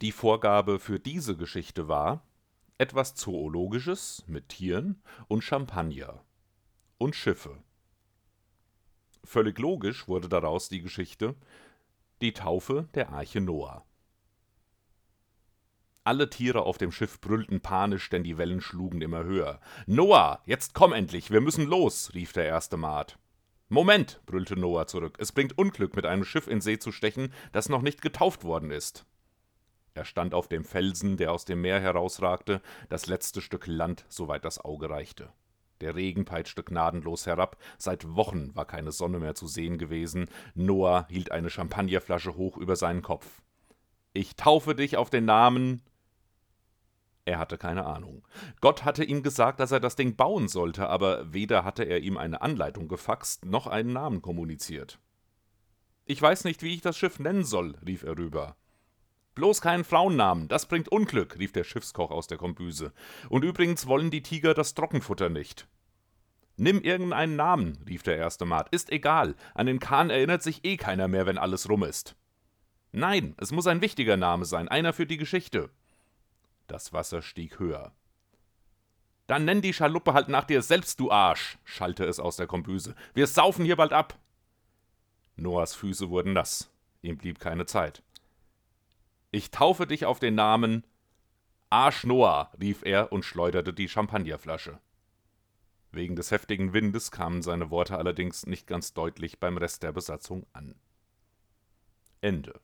Die Vorgabe für diese Geschichte war etwas Zoologisches mit Tieren und Champagner und Schiffe. Völlig logisch wurde daraus die Geschichte Die Taufe der Arche Noah. Alle Tiere auf dem Schiff brüllten panisch, denn die Wellen schlugen immer höher. Noah, jetzt komm endlich, wir müssen los, rief der erste Maat. Moment, brüllte Noah zurück, es bringt Unglück, mit einem Schiff in See zu stechen, das noch nicht getauft worden ist. Er stand auf dem Felsen, der aus dem Meer herausragte, das letzte Stück Land, soweit das Auge reichte. Der Regen peitschte gnadenlos herab, seit Wochen war keine Sonne mehr zu sehen gewesen. Noah hielt eine Champagnerflasche hoch über seinen Kopf. Ich taufe dich auf den Namen. Er hatte keine Ahnung. Gott hatte ihm gesagt, dass er das Ding bauen sollte, aber weder hatte er ihm eine Anleitung gefaxt, noch einen Namen kommuniziert. Ich weiß nicht, wie ich das Schiff nennen soll, rief er rüber. Bloß keinen Frauennamen, das bringt Unglück, rief der Schiffskoch aus der Kombüse. Und übrigens wollen die Tiger das Trockenfutter nicht. Nimm irgendeinen Namen, rief der erste Maat. Ist egal, an den Kahn erinnert sich eh keiner mehr, wenn alles rum ist. Nein, es muss ein wichtiger Name sein, einer für die Geschichte. Das Wasser stieg höher. Dann nenn die Schaluppe halt nach dir selbst, du Arsch, schallte es aus der Kombüse. Wir saufen hier bald ab. Noahs Füße wurden nass. Ihm blieb keine Zeit. Ich taufe dich auf den Namen Arsch Noah, rief er und schleuderte die Champagnerflasche. Wegen des heftigen Windes kamen seine Worte allerdings nicht ganz deutlich beim Rest der Besatzung an. Ende